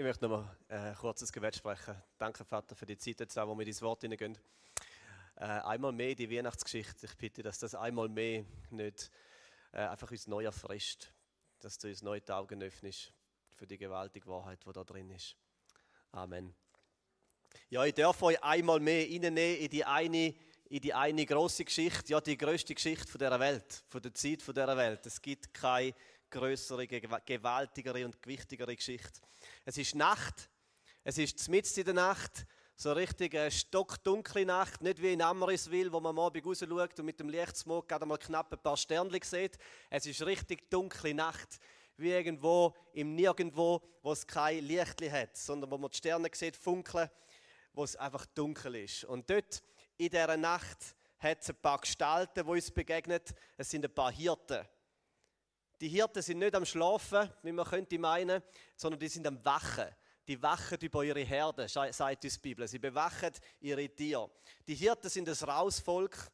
Ich möchte noch mal äh, ein kurzes Gebet sprechen. Danke, Vater, für die Zeit, jetzt auch, wo wir in dein Wort hineingehen. Äh, einmal mehr die Weihnachtsgeschichte. Ich bitte, dass das einmal mehr nicht äh, einfach uns neu erfrischt. Dass du uns neu die Augen öffnest für die gewaltige Wahrheit, die da drin ist. Amen. Ja, ich darf euch einmal mehr reinnehmen in die eine, in die eine große Geschichte, ja, die größte Geschichte von der Welt, von der Zeit von der Welt. Es gibt keine größere, gewaltigere und gewichtigere Geschichte. Es ist Nacht, es ist mitten in der Nacht, so richtig eine stockdunkle Nacht, nicht wie in Amriswil, wo man am raus schaut und mit dem Lichtsmog gerade mal knapp ein paar Sternchen sieht. Es ist richtig dunkle Nacht, wie irgendwo im Nirgendwo, wo es kein Licht hat, sondern wo man die Sterne sieht funkeln, wo es einfach dunkel ist. Und dort in dieser Nacht hat es ein paar Gestalten, die uns begegnen. Es sind ein paar Hirten. Die Hirten sind nicht am Schlafen, wie man könnte meinen, sondern die sind am Wachen. Die wachen über ihre Herde, sagt uns die Bibel. Sie bewachen ihre Tiere. Die Hirten sind ein raues Volk,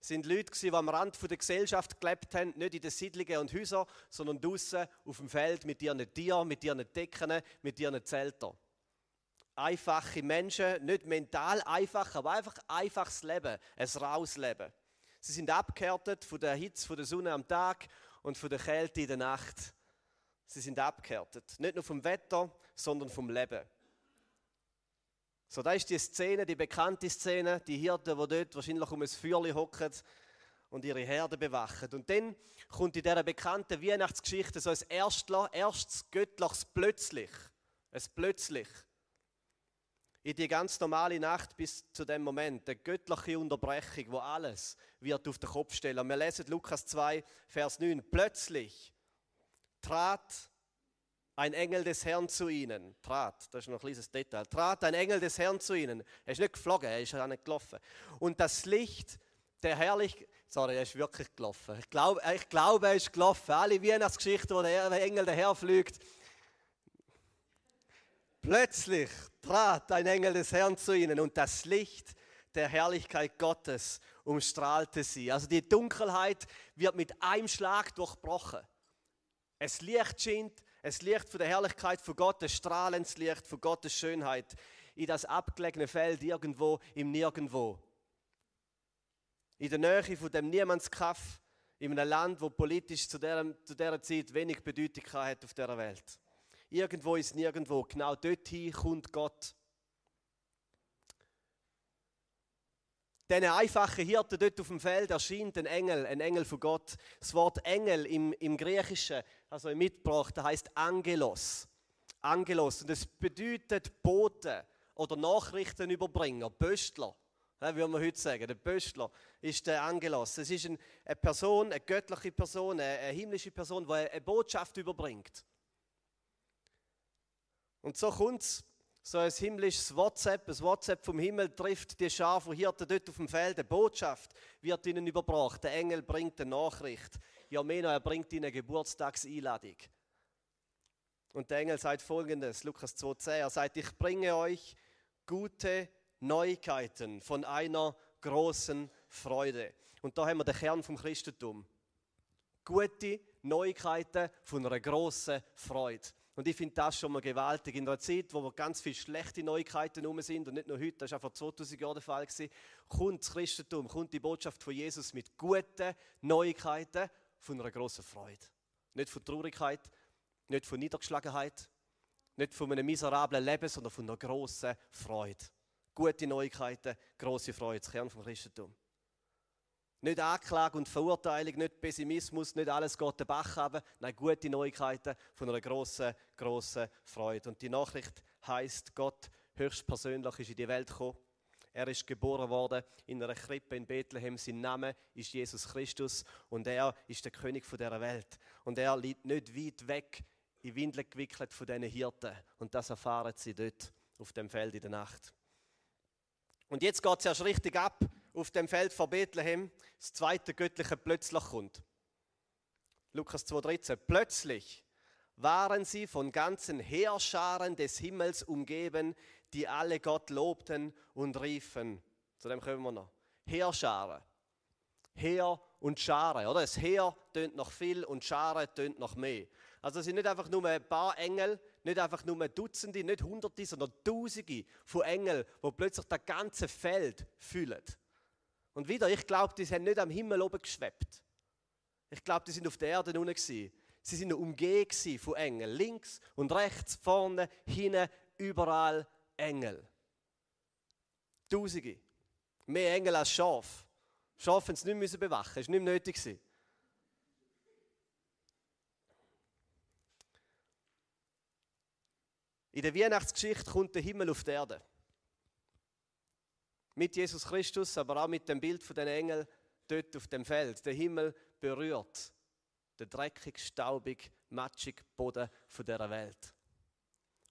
sind Leute, die am Rand der Gesellschaft gelebt haben, nicht in den Siedlungen und Häusern, sondern draußen auf dem Feld mit ihren Tieren, mit ihren Decken, mit ihren Zeltern. Einfache Menschen, nicht mental einfach, aber einfach einfaches Leben, ein raues Leben. Sie sind abgehärtet von der Hitze von der Sonne am Tag und von der Kälte in der Nacht. Sie sind abgehärtet. Nicht nur vom Wetter, sondern vom Leben. So, da ist die Szene, die bekannte Szene, die Hirten, die dort wahrscheinlich um ein Feuerli hocken und ihre Herde bewachen. Und dann kommt in dieser bekannten Weihnachtsgeschichte so ein erstes göttliches Plötzlich. Es plötzlich. In die ganz normale Nacht bis zu dem Moment, eine göttliche Unterbrechung, wo alles wird auf den Kopf stellen. Wir lesen Lukas 2, Vers 9. Plötzlich trat ein Engel des Herrn zu ihnen. Trat, das ist noch ein kleines Detail. Trat ein Engel des Herrn zu ihnen. Er ist nicht geflogen, er ist auch nicht gelaufen. Und das Licht der Herrlichkeit, sorry, er ist wirklich gelaufen. Ich glaube, ich glaube, er ist gelaufen. Alle Weihnachtsgeschichten, wo der Engel daherfliegt, Plötzlich trat ein Engel des Herrn zu ihnen und das Licht der Herrlichkeit Gottes umstrahlte sie. Also die Dunkelheit wird mit einem Schlag durchbrochen. Es Licht scheint, es Licht von der Herrlichkeit von Gott, das strahlendes Licht von Gottes Schönheit in das abgelegene Feld irgendwo im Nirgendwo. In der Nähe von dem Niemandskaff, in einem Land, wo politisch zu dieser, zu dieser Zeit wenig Bedeutung hat auf dieser Welt. Irgendwo ist nirgendwo. Genau dorthin kommt Gott. Diesen einfachen Hirten dort auf dem Feld erscheint ein Engel, ein Engel von Gott. Das Wort Engel im, im Griechischen, also im Mitbracht, heißt Angelos. Angelos. Und es bedeutet Bote oder Nachrichtenüberbringer, Pöstler. Ja, wie wir heute sagen, der Pöstler ist der Angelos. Es ist eine Person, eine göttliche Person, eine himmlische Person, die eine Botschaft überbringt. Und so kommt es, so ein himmlisches WhatsApp, ein WhatsApp vom Himmel trifft die Schar von Hirten dort auf dem Feld. Eine Botschaft wird ihnen überbracht. Der Engel bringt eine Nachricht. Ja, mehr noch, er bringt ihnen eine Geburtstagseinladung. Und der Engel sagt folgendes, Lukas 2,10, er sagt, ich bringe euch gute Neuigkeiten von einer großen Freude. Und da haben wir den Kern vom Christentum. Gute Neuigkeiten von einer großen Freude. Und ich finde das schon mal gewaltig. In einer Zeit, wo ganz viele schlechte Neuigkeiten rum sind und nicht nur heute, das war vor 2000 Jahren der Fall, gewesen, kommt das Christentum, kommt die Botschaft von Jesus mit guten Neuigkeiten von einer großen Freude. Nicht von Traurigkeit, nicht von Niedergeschlagenheit, nicht von einem miserablen Leben, sondern von einer großen Freude. Gute Neuigkeiten, große Freude, das Kern vom Christentum. Nicht Anklage und Verurteilung, nicht Pessimismus, nicht alles geht den Bach runter. Nein, gute Neuigkeiten von einer grossen, grossen Freude. Und die Nachricht heißt, Gott höchstpersönlich ist in die Welt gekommen. Er ist geboren worden in einer Krippe in Bethlehem. Sein Name ist Jesus Christus und er ist der König der Welt. Und er liegt nicht weit weg in Windeln gewickelt von diesen Hirten. Und das erfahren sie dort auf dem Feld in der Nacht. Und jetzt geht es erst richtig ab auf dem Feld von Bethlehem das zweite göttliche plötzlich kommt. Lukas 2,13. Plötzlich waren sie von ganzen Heerscharen des Himmels umgeben, die alle Gott lobten und riefen. Zu dem kommen wir noch. Heerscharen. Heer und Schare, oder? Das Heer tönt noch viel und Schare tönt noch mehr. Also es sind nicht einfach nur ein paar Engel, nicht einfach nur Dutzende, nicht Hunderte, sondern Tausende von Engeln, wo plötzlich das ganze Feld füllen. Und wieder, ich glaube, die sind nicht am Himmel oben geschwebt. Ich glaube, die sind auf der Erde unten gewesen. Sie sind umgeben von Engeln. Links und rechts, vorne, hinten, überall Engel. Tausende. Mehr Engel als Schaf. Schafe haben es nicht bewachen, es war nicht mehr nötig. In der Weihnachtsgeschichte kommt der Himmel auf die Erde. Mit Jesus Christus, aber auch mit dem Bild von den Engeln dort auf dem Feld. Der Himmel berührt den dreckig, staubig, matschig Boden von dieser Welt.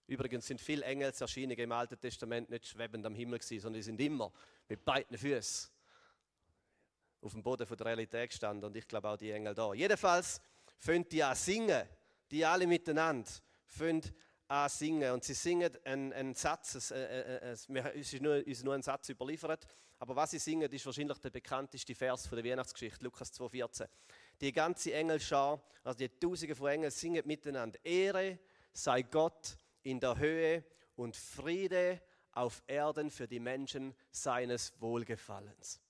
Übrigens sind viele Engelserscheinungen im Alten Testament nicht schwebend am Himmel gewesen, sondern die sind immer mit beiden Füßen auf dem Boden der Realität gestanden und ich glaube auch die Engel da. Jedenfalls fünn die an singen, die alle miteinander fünn singen und sie singen einen, einen Satz, es, äh, äh, es, es ist nur, uns nur ein Satz überliefert, aber was sie singen, ist wahrscheinlich der bekannteste Vers von der Weihnachtsgeschichte, Lukas 2,14. Die ganze Engelschar, also die Tausende von Engeln singen miteinander, Ehre sei Gott in der Höhe und Friede auf Erden für die Menschen seines Wohlgefallens.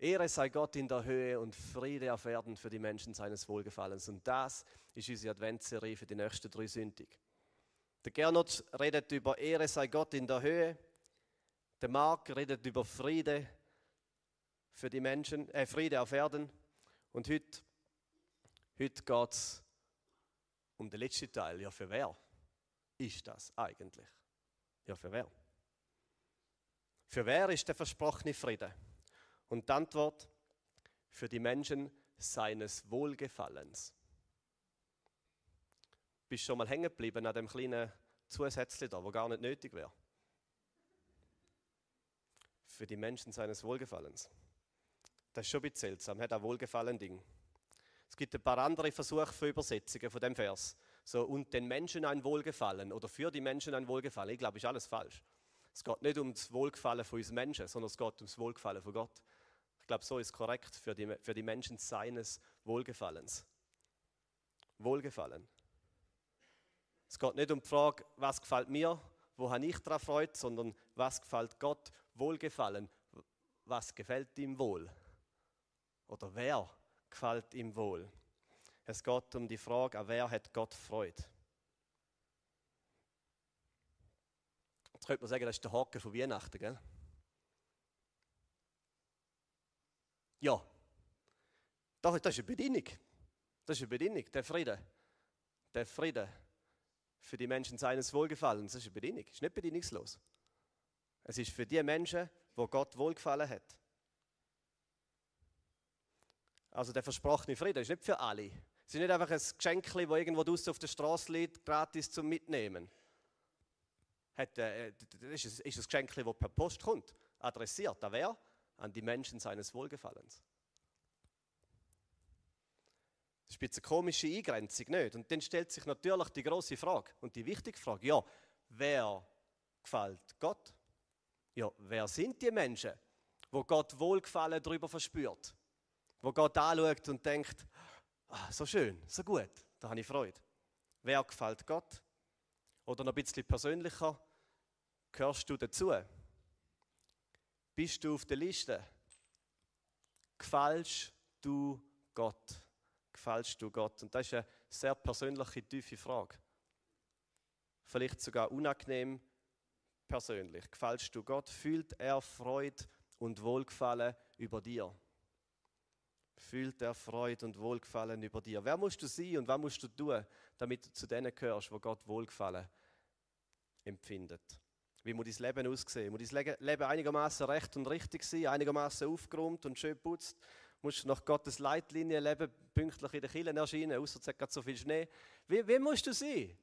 Ehre sei Gott in der Höhe und Friede auf Erden für die Menschen seines Wohlgefallens. Und das ist unsere Adventsserie für die nächsten drei Sündig. Der Gernot redet über Ehre sei Gott in der Höhe. Der Mark redet über Friede für die Menschen, äh, Friede auf Erden. Und heute, heute geht es um den letzten Teil. Ja, für wer ist das eigentlich? Ja, für wer? Für wer ist der versprochene Friede? Und die Antwort für die Menschen seines Wohlgefallens. Bist schon mal hängen geblieben an dem kleinen Zusätzchen da, wo gar nicht nötig wäre? Für die Menschen seines Wohlgefallens. Das ist schon ein bisschen seltsam, hat ein Wohlgefallen-Ding. Es gibt ein paar andere Versuche für Übersetzungen von dem Vers. So, und den Menschen ein Wohlgefallen oder für die Menschen ein Wohlgefallen. Ich glaube, ist alles falsch. Es geht nicht um das Wohlgefallen von uns Menschen, sondern es geht um das Wohlgefallen von Gott glaube, so ist korrekt für die, für die Menschen seines Wohlgefallens. Wohlgefallen. Es geht nicht um die Frage, was gefällt mir, wo habe ich daran Freude, sondern was gefällt Gott, Wohlgefallen, was gefällt ihm wohl? Oder wer gefällt ihm wohl? Es geht um die Frage, an wer hat Gott Freude? Jetzt könnte man sagen, das ist der Haken von Weihnachten, gell? Ja. Doch, das ist eine Bedingung. Das ist eine Bedingung, der Friede. Der Friede für die Menschen seines Wohlgefallens, das ist eine Bedingung. Das ist nicht bedingungslos. Es ist für die Menschen, wo Gott wohlgefallen hat. Also der versprochene Friede ist nicht für alle. Es ist nicht einfach ein Geschenk, das irgendwo draußen auf der Straße liegt, gratis zum Mitnehmen. Äh, das ist ein Geschenk, das per Post kommt, adressiert. An wer? An die Menschen seines Wohlgefallens. Das ist eine komische Eingrenzung, nicht? Und dann stellt sich natürlich die große Frage und die wichtige Frage: Ja, wer gefällt Gott? Ja, wer sind die Menschen, wo Gott Wohlgefallen darüber verspürt? Wo Gott anschaut und denkt: ah, so schön, so gut, da habe ich Freude. Wer gefällt Gott? Oder noch ein bisschen persönlicher: Gehörst du dazu? Bist du auf der Liste? Gefällst du Gott? Gefällst du Gott? Und das ist eine sehr persönliche, tiefe Frage. Vielleicht sogar unangenehm persönlich. Gefällst du Gott? Fühlt er Freude und Wohlgefallen über dir? Fühlt er Freude und Wohlgefallen über dir? Wer musst du sein und was musst du tun, damit du zu denen gehörst, wo Gott Wohlgefallen empfindet? Wie muss dein Leben aussehen? Muss dein Leben einigermaßen recht und richtig sein, einigermaßen aufgeräumt und schön putzt? Musst du nach Gottes Leitlinie leben, pünktlich in den Kirchen erscheinen, außer es hat gerade so viel Schnee? Wie, wie musst du sein?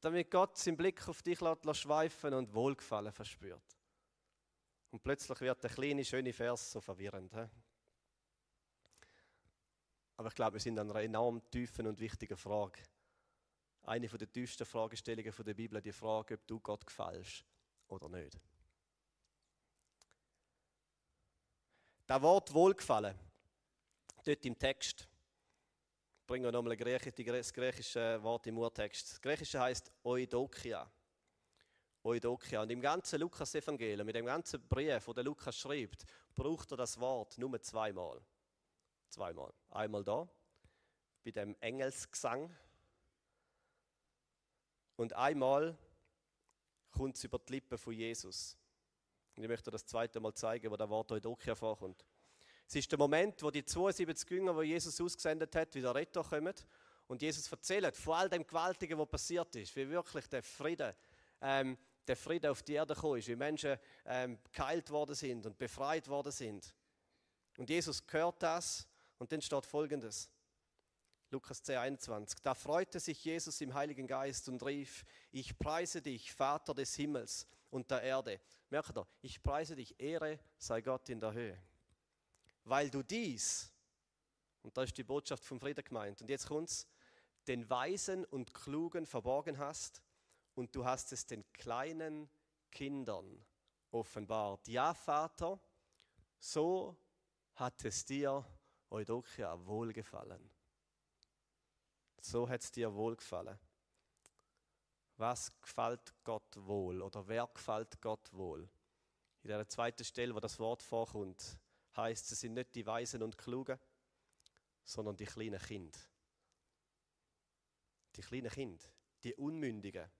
Damit Gott seinen Blick auf dich schweifen und Wohlgefallen verspürt. Und plötzlich wird der kleine, schöne Vers so verwirrend. He? Aber ich glaube, wir sind an einer enorm tiefen und wichtigen Frage eine der tiefsten Fragestellungen der Bibel, die Frage, ob du Gott gefällst oder nicht. Das Wort Wohlgefallen, dort im Text, bringen wir nochmal das griechische Wort im Urtext. Das griechische heißt Eudokia. Eudokia. Und im ganzen Lukas-Evangelium, mit dem ganzen Brief, der Lukas schreibt, braucht er das Wort nur zweimal. Zweimal. Einmal da, bei dem Engelsgesang. Und einmal kommt es über die Lippen von Jesus. Und ich möchte das zweite Mal zeigen, wo das Wort Eudokia vorkommt. Es ist der Moment, wo die 72 Jünger, wo Jesus ausgesendet hat, wieder Retter kommen und Jesus erzählt von all dem Gewaltigen, was passiert ist, wie wirklich der Frieden, ähm, der Frieden auf die Erde gekommen ist, wie Menschen ähm, geheilt worden sind und befreit worden sind. Und Jesus hört das und dann steht Folgendes. Lukas 10, 21. Da freute sich Jesus im Heiligen Geist und rief, ich preise dich, Vater des Himmels und der Erde. Merkt ihr, ich preise dich, Ehre sei Gott in der Höhe weil du dies, und da ist die Botschaft vom Frieden gemeint, und jetzt kommt's, den Weisen und Klugen verborgen hast und du hast es den kleinen Kindern offenbart. Ja, Vater, so hat es dir, Eudokia, wohlgefallen. So hat es dir wohlgefallen. Was gefällt Gott wohl oder wer gefällt Gott wohl? In der zweiten Stelle, wo das Wort vorkommt, heißt, es sind nicht die Weisen und Klugen, sondern die kleinen Kinder. Die kleinen Kinder, die Unmündigen,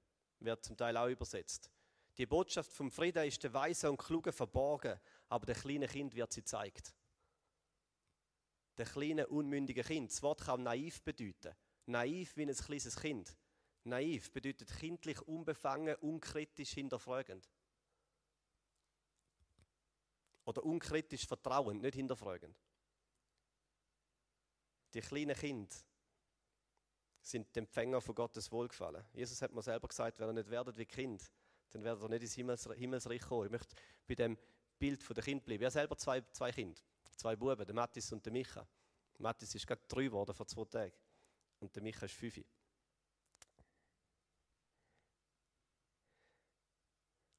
wird zum Teil auch übersetzt. Die Botschaft vom Frieden ist der Weisen und Klugen verborgen, aber der kleinen Kind wird sie zeigt. Der kleine unmündige Kind. Das Wort kann naiv bedeuten. Naiv wie ein kleines Kind. Naiv bedeutet kindlich, unbefangen, unkritisch, hinterfragend. Oder unkritisch vertrauend, nicht hinterfragend. Die kleinen Kinder sind die Empfänger von Gottes Wohlgefallen. Jesus hat mir selber gesagt, wenn ihr nicht werdet wie Kind, dann werdet ihr nicht ins Himmels Himmelsreich kommen. Ich möchte bei dem Bild von der Kind bleiben. Ich habe selber zwei, zwei Kinder, zwei Buben, der Mathis und der Micha. Mathis ist gerade drei geworden vor zwei Tagen und der Micha ist fünf.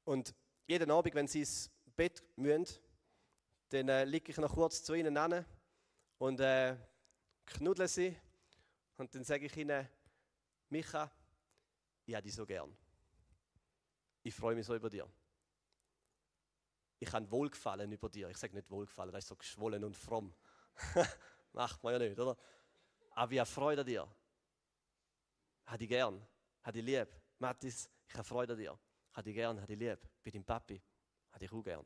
Und jeden Abend, wenn sie ins Bett müssen, dann äh, liege ich noch kurz zu ihnen an und äh, knuddle sie. Und dann sage ich ihnen, Micha, ich habe dich so gern. Ich freue mich so über dir. Ich habe Wohlgefallen über dir. Ich sage nicht Wohlgefallen, das ist so geschwollen und fromm. Macht man ja nicht, oder? Aber ich habe Freude an dir. Habe dich gern. Habe dich lieb. Mathis, ich habe Freude an dir. Habe dich gern, habe dich lieb. Bin dein Papi. Habe dich auch gern.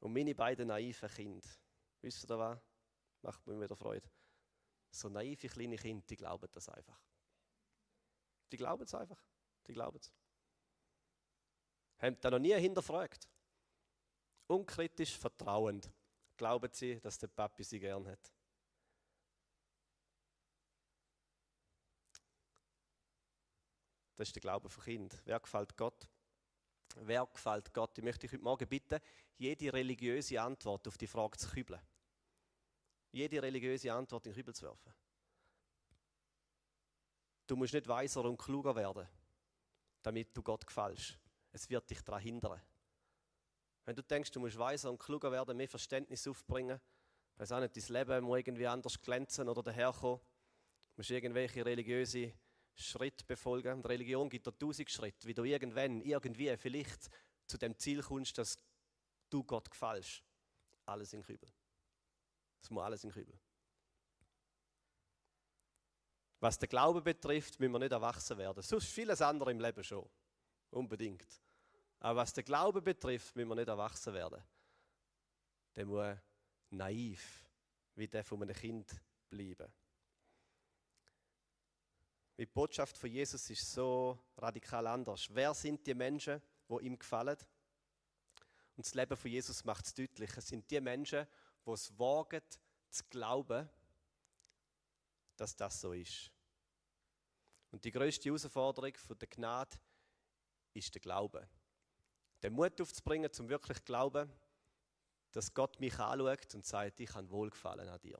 Und meine beiden naiven Kinder, wisst ihr was? Macht mir wieder Freude. So naive kleine Kinder, die glauben das einfach. Die glauben es einfach. Die glauben es. Haben da noch nie hinterfragt. Unkritisch vertrauend glauben sie, dass der Papi sie gern hat. Das ist der Glaube von Kind. Wer gefällt Gott? Wer gefällt Gott? Ich möchte dich heute Morgen bitten, jede religiöse Antwort auf die Frage zu kübeln. Jede religiöse Antwort in den Kübel zu werfen. Du musst nicht weiser und kluger werden, damit du Gott gefällst. Es wird dich daran hindern. Wenn du denkst, du musst weiser und kluger werden, mehr Verständnis aufbringen, weiß auch nicht, dein Leben muss irgendwie anders glänzen oder daherkommen, du musst irgendwelche religiöse Schritt befolgen. Und Religion gibt dir tausend Schritte, wie du irgendwann, irgendwie, vielleicht zu dem Ziel kommst, dass du Gott gefällst. Alles in Kübel. Es muss alles in Kübel. Was den Glauben betrifft, müssen wir nicht erwachsen werden. Sonst vieles andere im Leben schon. Unbedingt. Aber was den Glauben betrifft, müssen wir nicht erwachsen werden. Der muss naiv, wie der von einem Kind bleiben. Die Botschaft von Jesus ist so radikal anders. Wer sind die Menschen, die ihm gefallen? Und das Leben von Jesus macht es deutlich. Es sind die Menschen, die es wagen, zu glauben, dass das so ist. Und die größte Herausforderung von der Gnade ist der Glaube. Den Mut aufzubringen, zum wirklich zu glauben, dass Gott mich anschaut und sagt, ich habe Wohlgefallen an dir.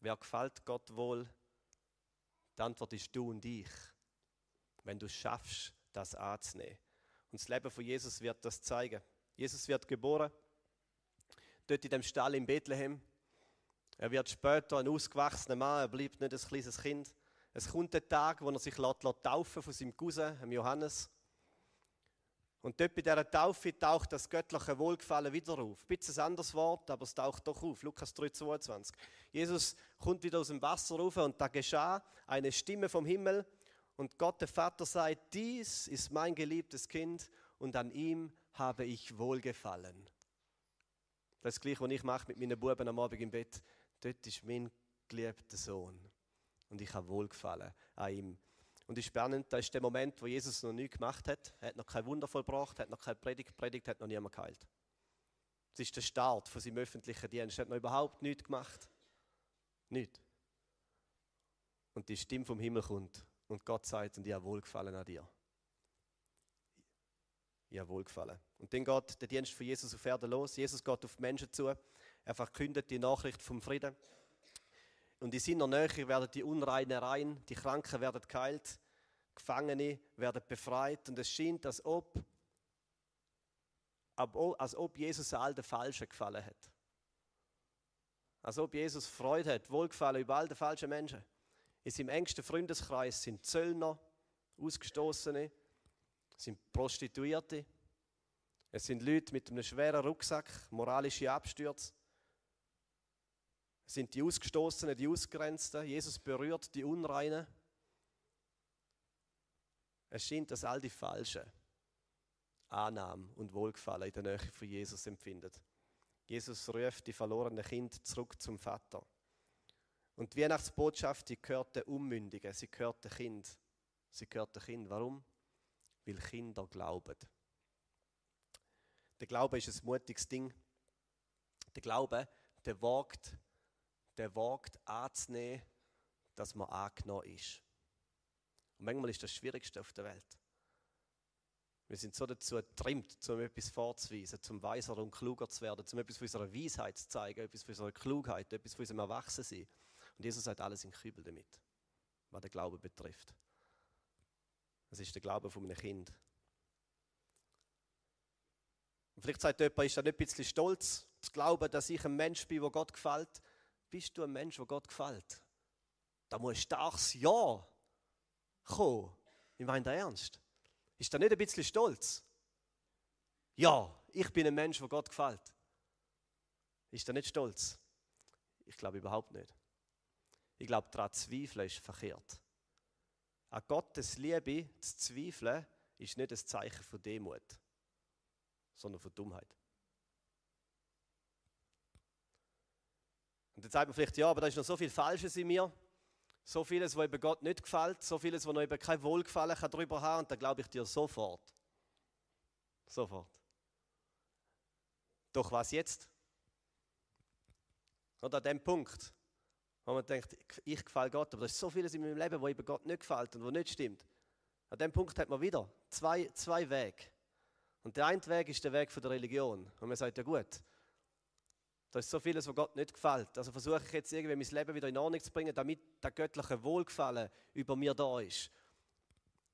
Wer gefällt Gott wohl, die Antwort ist du und ich, wenn du schaffst, das anzunehmen. Und das Leben von Jesus wird das zeigen. Jesus wird geboren, dort in dem Stall in Bethlehem. Er wird später ein ausgewachsener Mann, er bleibt nicht ein kleines Kind. Es kommt der Tag, wo er sich taufen von seinem Cousin, Johannes. Und dort bei dieser Taufe taucht das göttliche Wohlgefallen wieder auf. Ein bisschen ein anderes Wort, aber es taucht doch auf. Lukas 3,22. Jesus kommt wieder aus dem Wasser rauf und da geschah eine Stimme vom Himmel und Gott, der Vater, sagt, dies ist mein geliebtes Kind und an ihm habe ich Wohlgefallen. Das gleiche, was ich mache mit meinen Buben am Abend im Bett. Dort ist mein geliebter Sohn. Und ich habe Wohlgefallen an ihm. Und ist spannend, da ist der Moment, wo Jesus noch nichts gemacht hat. Er hat noch kein Wunder vollbracht, hat noch keine Predigt predigt, hat noch niemand geheilt. Es ist der Start von seinem öffentlichen Dienst. Er hat noch überhaupt nichts gemacht. Nichts. Und die Stimme vom Himmel kommt und Gott sagt, und ich habe Wohlgefallen an dir. Ich habe Wohlgefallen. Und dann geht der Dienst von Jesus auf Erden los. Jesus geht auf die Menschen zu. Er verkündet die Nachricht vom Frieden. Und in seiner Nähe werden die Unreinen rein, die Kranken werden geheilt, Gefangene werden befreit. Und es scheint, als ob, als ob Jesus all den Falschen gefallen hat. Als ob Jesus Freude hat, Wohlgefallen über all die falschen Menschen. In seinem engsten Freundeskreis sind Zöllner, Ausgestoßene, sind Prostituierte. Es sind Leute mit einem schweren Rucksack, moralische Abstürze sind die Ausgestoßenen, die Ausgrenzten. Jesus berührt die Unreinen. Es scheint, dass all die Falschen Annahme und Wohlgefallen in der Nähe von Jesus empfinden. Jesus ruft die verlorenen Kinder zurück zum Vater. Und die Weihnachtsbotschaft, die gehört den Unmündigen, sie gehört den Kind. Sie gehört den Kind. Warum? Weil Kinder glauben. Der Glaube ist ein mutiges Ding. Der Glaube, der wagt der wagt anzunehmen, dass man angenommen ist. Und manchmal ist das Schwierigste auf der Welt. Wir sind so dazu getrimmt, um etwas vorzuweisen, zum weiser und kluger zu werden, um etwas von unserer Weisheit zu zeigen, etwas von unserer Klugheit, etwas von unserem Erwachsensein. Und Jesus sagt alles in Kübel damit, was den Glauben betrifft. Das ist der Glaube von einem Kind. Und vielleicht sagt jemand, ist da nicht ein bisschen stolz, zu glauben, dass ich ein Mensch bin, wo Gott gefällt bist du ein Mensch, der Gott gefällt? Da muss starkes Ja kommen. Ich meine das ernst. Ist da nicht ein bisschen stolz? Ja, ich bin ein Mensch, der Gott gefällt. Ist da nicht stolz? Ich glaube überhaupt nicht. Ich glaube, daran zweifeln ist verkehrt. An Gottes Liebe zu zweifeln, ist nicht ein Zeichen von Demut, sondern von Dummheit. Und dann sagt man vielleicht, ja, aber da ist noch so viel Falsches in mir. So vieles, was eben Gott nicht gefällt. So vieles, was noch eben kein Wohlgefallen kann darüber haben. Und dann glaube ich dir sofort. Sofort. Doch was jetzt? Und an dem Punkt, wo man denkt, ich gefalle Gott, aber da ist so vieles in meinem Leben, wo eben Gott nicht gefällt und wo nicht stimmt. An dem Punkt hat man wieder zwei, zwei Wege. Und der eine Weg ist der Weg von der Religion. Und man sagt, ja gut, da ist so vieles, was Gott nicht gefällt. Also versuche ich jetzt irgendwie mein Leben wieder in Ordnung zu bringen, damit der göttliche Wohlgefallen über mir da ist.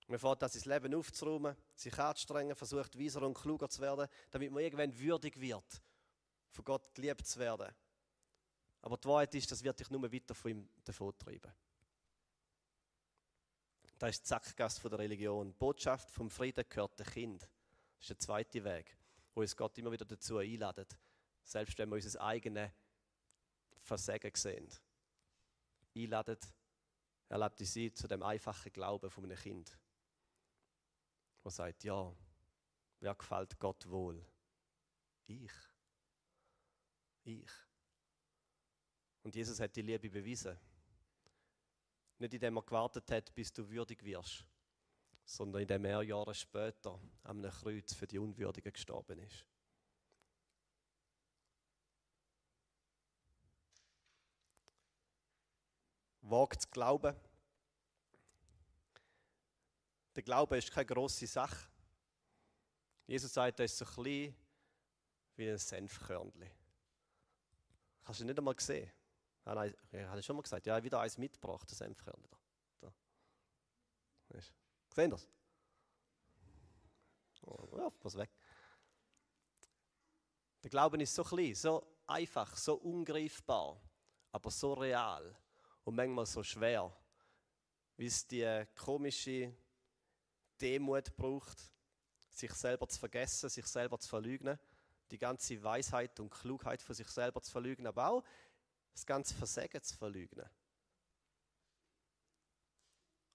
Man fährt das ins Leben aufzuräumen, sich anzustrengen, versucht weiser und kluger zu werden, damit man irgendwann würdig wird, von Gott geliebt zu werden. Aber die Wahrheit ist, das wird dich nur weiter von ihm treiben. Das ist die Sackgasse der Religion. Die Botschaft vom Frieden gehört dem Kind. Das ist der zweite Weg, wo uns Gott immer wieder dazu einladet, selbst wenn wir unser eigenes Versagen sehen. Einladen, er lädt uns ein zu dem einfachen Glauben von einem Kind, der sagt, ja, wer gefällt Gott wohl? Ich. Ich. Und Jesus hat die Liebe bewiesen. Nicht indem er gewartet hat, bis du würdig wirst, sondern indem er Jahre später am Kreuz für die Unwürdigen gestorben ist. Wagt zu glauben. Der Glaube ist keine große Sache. Jesus sagt, er ist so klein wie ein Senfkörnchen. Hast du nicht einmal gesehen? Ah, nein, er hat schon mal gesagt, ja, er wieder eins mitgebracht, das Senfkörnchen. Da. da. Sehen das? Oh, ja, pass weg. Der Glaube ist so klein, so einfach, so ungreifbar. aber so real und manchmal so schwer, wie es die komische Demut braucht, sich selber zu vergessen, sich selber zu verleugnen, die ganze Weisheit und Klugheit von sich selber zu verleugnen, aber auch das ganze Versagen zu verleugnen.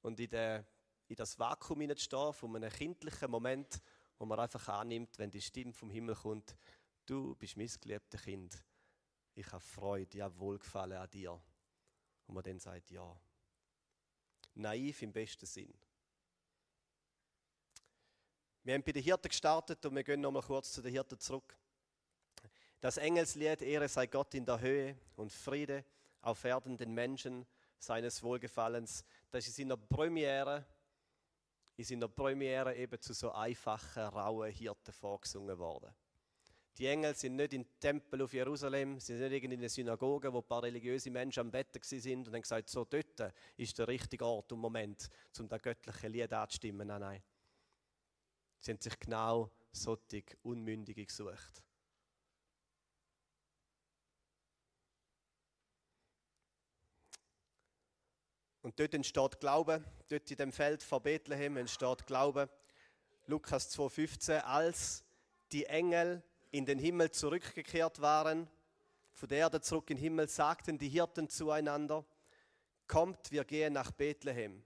Und in, der, in das Vakuum hineinzustehen, von einem kindlichen Moment, wo man einfach annimmt, wenn die Stimme vom Himmel kommt, du bist mein geliebtes Kind, ich habe Freude, ich habe Wohlgefallen an dir. Und man dann sagt, ja. Naiv im besten Sinn. Wir haben bei den Hirten gestartet und wir gehen nochmal kurz zu den Hirten zurück. Das Engelslied Ehre sei Gott in der Höhe und Friede auf Erden den Menschen seines Wohlgefallens. Das ist in der Premiere, ist in der Premiere eben zu so einfachen, rauen Hirten vorgesungen worden. Die Engel sind nicht im Tempel auf Jerusalem, sie sind nicht in der Synagoge, wo ein paar religiöse Menschen am Bett sind und haben gesagt, so dort ist der richtige Ort und Moment, um das göttliche Lied anzustimmen. Nein, nein. Sie haben sich genau solche Unmündige gesucht. Und dort entsteht Glaube, dort in dem Feld vor Bethlehem entsteht Glaube. Lukas 2,15, als die Engel in den Himmel zurückgekehrt waren, von der Erde zurück in den Himmel, sagten die Hirten zueinander, kommt, wir gehen nach Bethlehem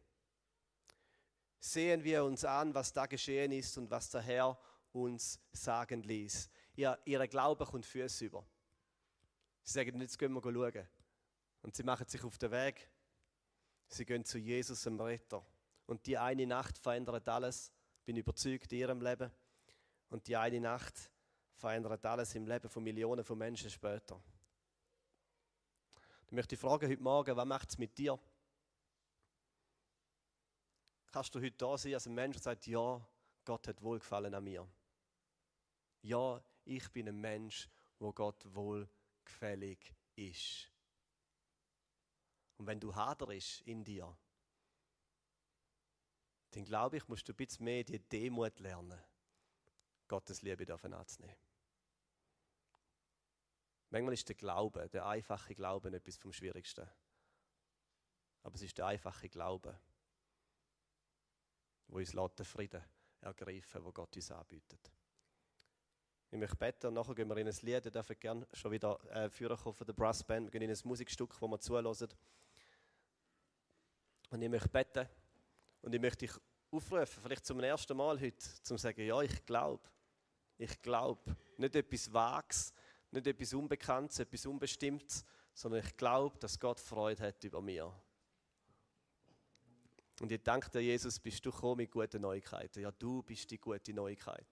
sehen wir uns an, was da geschehen ist und was der Herr uns sagen ließ. Ihr, ihre Glaube kommt Füße über. Sie sagen, jetzt gehen wir schauen. Und sie machen sich auf den Weg. Sie gehen zu Jesus, dem Retter. Und die eine Nacht verändert alles. Bin überzeugt in ihrem Leben. Und die eine Nacht verändert alles im Leben von Millionen von Menschen später. Ich möchte fragen heute Morgen, was macht es mit dir? kannst du heute da sein als ein Mensch, der sagt, ja, Gott hat Wohlgefallen an mir. Ja, ich bin ein Mensch, wo Gott wohlgefällig ist. Und wenn du haderst in dir, dann glaube ich, musst du ein bisschen mehr die Demut lernen, Gottes Liebe anzunehmen. Manchmal ist der Glaube, der einfache Glaube, etwas vom Schwierigsten. Aber es ist der einfache Glaube wo uns den Frieden ergreifen, wo Gott uns anbietet. Ich möchte beten nachher gehen wir in ein Lied. Ihr dürft gerne schon wieder äh, führen von der Brassband. Wir gehen in ein Musikstück, wo wir zuhören. Und ich möchte beten und ich möchte dich aufrufen, vielleicht zum ersten Mal heute, zum zu sagen, ja, ich glaube. Ich glaube. Nicht etwas Vages, nicht etwas Unbekanntes, etwas Unbestimmtes, sondern ich glaube, dass Gott Freude hat über mir. Und ich danke dir, Jesus, bist du gekommen mit guten Neuigkeiten. Ja, du bist die gute Neuigkeit.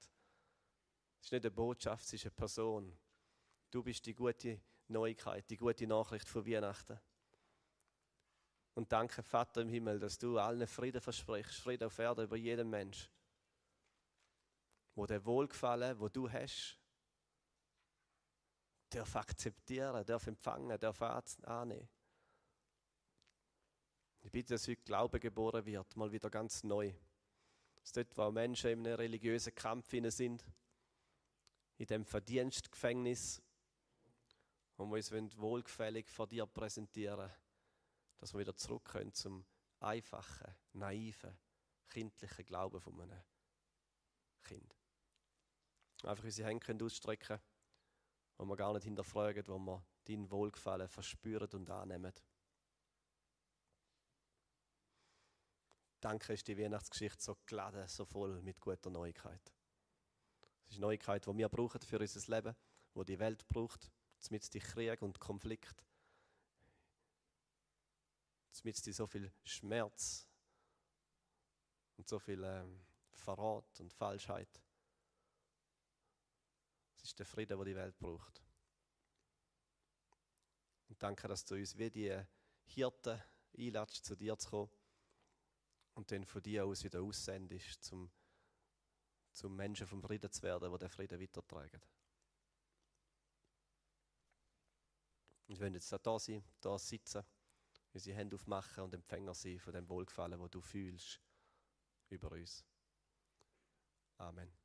Es ist nicht eine Botschaft, es ist eine Person. Du bist die gute Neuigkeit, die gute Nachricht von Weihnachten. Und danke, Vater im Himmel, dass du allen Frieden versprichst, Frieden auf Erde über jeden Mensch. Wo der Wohlgefallen, wo du hast, darf akzeptieren, darf empfangen, darf annehmen. Ich bitte, dass heute Glaube geboren wird, mal wieder ganz neu. Dass dort, wo Menschen in einem religiösen Kampf sind, in dem Verdienstgefängnis, wo wir uns wohlgefällig vor dir präsentieren dass wir wieder zurück können zum einfachen, naiven, kindlichen Glauben von einem Kind. Einfach unsere Hände ausstrecken wo wir gar nicht hinterfragen, wo wir dein Wohlgefallen verspüren und annehmen. Danke ist die Weihnachtsgeschichte so geladen, so voll mit guter Neuigkeit. Es ist Neuigkeit, die wir brauchen für unser Leben, wo die Welt braucht, mit die Krieg und Konflikt, mit die so viel Schmerz und so viel ähm, Verrat und Falschheit. Ist der Frieden, den die Welt braucht. Und danke, dass du uns wie die Hirten einladest, zu dir zu kommen und dann von dir aus wieder aussendest, zum, zum Menschen vom Frieden zu werden, der den Frieden weitertragen. Und wenn jetzt da sein, da sitzen, unsere Hände aufmachen und Empfänger sein von dem Wohlgefallen, wo du fühlst über uns. Amen.